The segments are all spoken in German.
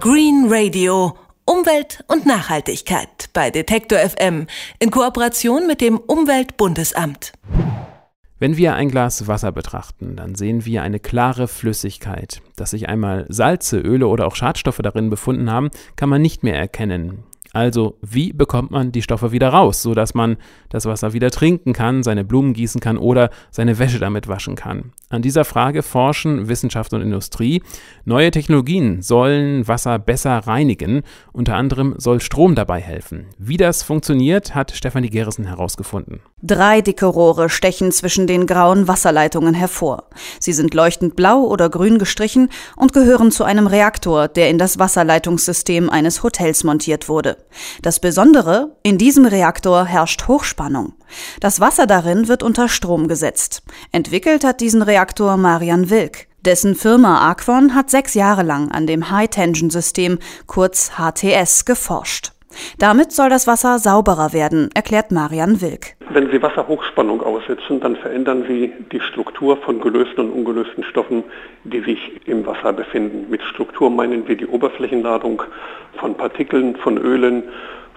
Green Radio. Umwelt und Nachhaltigkeit bei Detektor FM in Kooperation mit dem Umweltbundesamt. Wenn wir ein Glas Wasser betrachten, dann sehen wir eine klare Flüssigkeit. Dass sich einmal Salze, Öle oder auch Schadstoffe darin befunden haben, kann man nicht mehr erkennen. Also, wie bekommt man die Stoffe wieder raus, sodass man das Wasser wieder trinken kann, seine Blumen gießen kann oder seine Wäsche damit waschen kann? An dieser Frage forschen Wissenschaft und Industrie. Neue Technologien sollen Wasser besser reinigen. Unter anderem soll Strom dabei helfen. Wie das funktioniert, hat Stefanie Gerissen herausgefunden. Drei dicke Rohre stechen zwischen den grauen Wasserleitungen hervor. Sie sind leuchtend blau oder grün gestrichen und gehören zu einem Reaktor, der in das Wasserleitungssystem eines Hotels montiert wurde. Das Besondere, in diesem Reaktor herrscht Hochspannung. Das Wasser darin wird unter Strom gesetzt. Entwickelt hat diesen Reaktor Marian Wilk. Dessen Firma Aquon hat sechs Jahre lang an dem High-Tension-System, kurz HTS, geforscht. Damit soll das Wasser sauberer werden, erklärt Marian Wilk. Wenn Sie Wasserhochspannung aussetzen, dann verändern Sie die Struktur von gelösten und ungelösten Stoffen, die sich im Wasser befinden. Mit Struktur meinen wir die Oberflächenladung von Partikeln, von Ölen,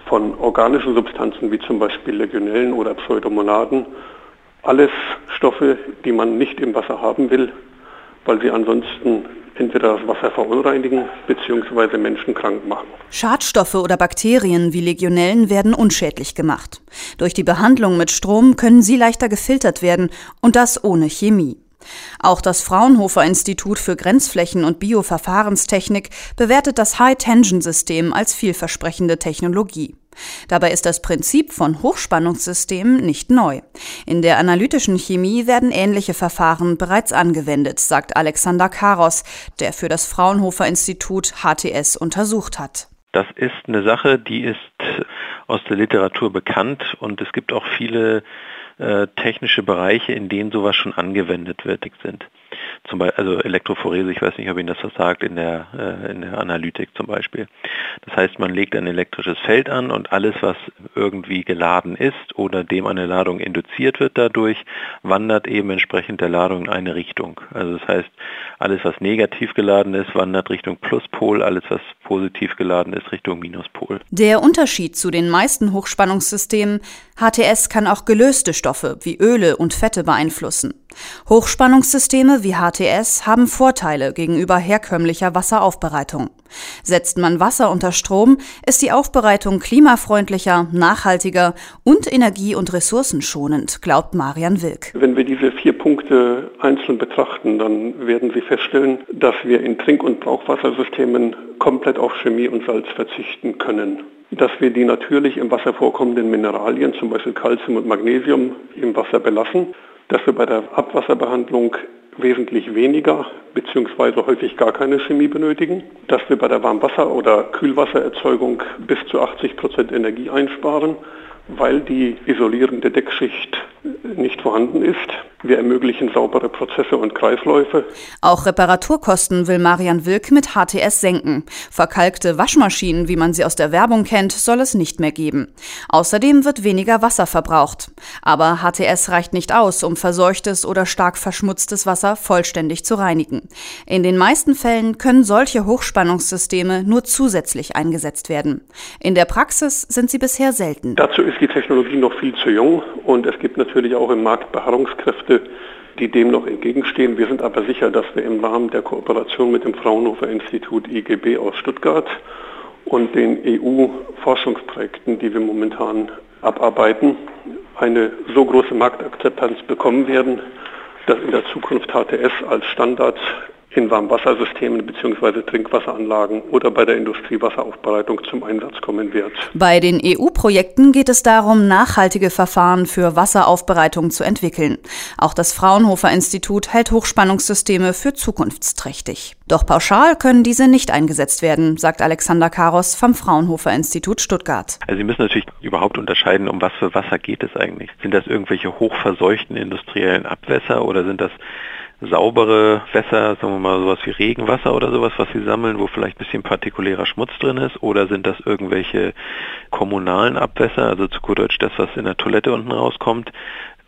von organischen Substanzen wie zum Beispiel Legionellen oder Pseudomonaden. Alles Stoffe, die man nicht im Wasser haben will, weil sie ansonsten entweder das Wasser verunreinigen bzw. Menschen krank machen. Schadstoffe oder Bakterien wie Legionellen werden unschädlich gemacht. Durch die Behandlung mit Strom können sie leichter gefiltert werden und das ohne Chemie. Auch das Fraunhofer Institut für Grenzflächen und Bioverfahrenstechnik bewertet das High-Tension-System als vielversprechende Technologie. Dabei ist das Prinzip von Hochspannungssystemen nicht neu. In der analytischen Chemie werden ähnliche Verfahren bereits angewendet, sagt Alexander Karos, der für das Fraunhofer Institut HTS untersucht hat. Das ist eine Sache, die ist aus der Literatur bekannt und es gibt auch viele äh, technische Bereiche, in denen sowas schon angewendet wird, sind zum Beispiel, also Elektrophorese, ich weiß nicht, ob Ihnen das was sagt, in der, äh, in der Analytik zum Beispiel. Das heißt, man legt ein elektrisches Feld an und alles, was irgendwie geladen ist oder dem eine Ladung induziert wird dadurch, wandert eben entsprechend der Ladung in eine Richtung. Also das heißt, alles, was negativ geladen ist, wandert Richtung Pluspol, alles, was positiv geladen ist, Richtung Minuspol. Der Unterschied zu den meisten Hochspannungssystemen, HTS kann auch gelöste Stoffe wie Öle und Fette beeinflussen. Hochspannungssysteme wie HTS haben Vorteile gegenüber herkömmlicher Wasseraufbereitung. Setzt man Wasser unter Strom, ist die Aufbereitung klimafreundlicher, nachhaltiger und energie- und ressourcenschonend, glaubt Marian Wilk. Wenn wir diese vier Punkte einzeln betrachten, dann werden Sie feststellen, dass wir in Trink- und Brauchwassersystemen komplett auf Chemie und Salz verzichten können dass wir die natürlich im Wasser vorkommenden Mineralien, zum Beispiel Calcium und Magnesium, im Wasser belassen dass wir bei der Abwasserbehandlung wesentlich weniger bzw. häufig gar keine Chemie benötigen, dass wir bei der Warmwasser- oder Kühlwassererzeugung bis zu 80 Prozent Energie einsparen, weil die isolierende Deckschicht nicht vorhanden ist. Wir ermöglichen saubere Prozesse und Kreisläufe. Auch Reparaturkosten will Marian Wilk mit HTS senken. Verkalkte Waschmaschinen, wie man sie aus der Werbung kennt, soll es nicht mehr geben. Außerdem wird weniger Wasser verbraucht. Aber HTS reicht nicht aus, um verseuchtes oder stark verschmutztes Wasser vollständig zu reinigen. In den meisten Fällen können solche Hochspannungssysteme nur zusätzlich eingesetzt werden. In der Praxis sind sie bisher selten. Dazu ist die Technologie noch viel zu jung und es gibt natürlich auch im Markt Beharrungskräfte, die dem noch entgegenstehen. Wir sind aber sicher, dass wir im Rahmen der Kooperation mit dem Fraunhofer Institut IGB aus Stuttgart und den EU-Forschungsprojekten, die wir momentan abarbeiten, eine so große Marktakzeptanz bekommen werden, dass in der Zukunft HTS als Standard in Warmwassersystemen bzw. Trinkwasseranlagen oder bei der Industriewasseraufbereitung zum Einsatz kommen wird. Bei den EU-Projekten geht es darum, nachhaltige Verfahren für Wasseraufbereitung zu entwickeln. Auch das Fraunhofer Institut hält Hochspannungssysteme für zukunftsträchtig. Doch pauschal können diese nicht eingesetzt werden, sagt Alexander Karos vom Fraunhofer Institut Stuttgart. Also Sie müssen natürlich überhaupt unterscheiden, um was für Wasser geht es eigentlich. Sind das irgendwelche hochverseuchten industriellen Abwässer oder sind das saubere Wässer, sagen wir mal sowas wie Regenwasser oder sowas, was sie sammeln, wo vielleicht ein bisschen partikulärer Schmutz drin ist? Oder sind das irgendwelche kommunalen Abwässer, also zu gut Deutsch das, was in der Toilette unten rauskommt?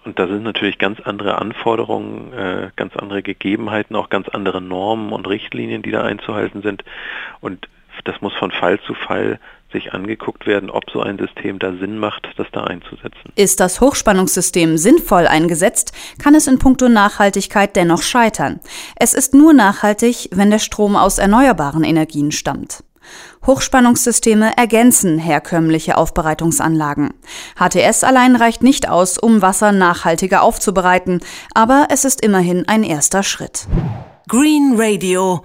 Und da sind natürlich ganz andere Anforderungen, äh, ganz andere Gegebenheiten, auch ganz andere Normen und Richtlinien, die da einzuhalten sind. Und das muss von Fall zu Fall sich angeguckt werden, ob so ein System da Sinn macht, das da einzusetzen. Ist das Hochspannungssystem sinnvoll eingesetzt, kann es in puncto Nachhaltigkeit dennoch scheitern. Es ist nur nachhaltig, wenn der Strom aus erneuerbaren Energien stammt. Hochspannungssysteme ergänzen herkömmliche Aufbereitungsanlagen. HTS allein reicht nicht aus, um Wasser nachhaltiger aufzubereiten, aber es ist immerhin ein erster Schritt. Green Radio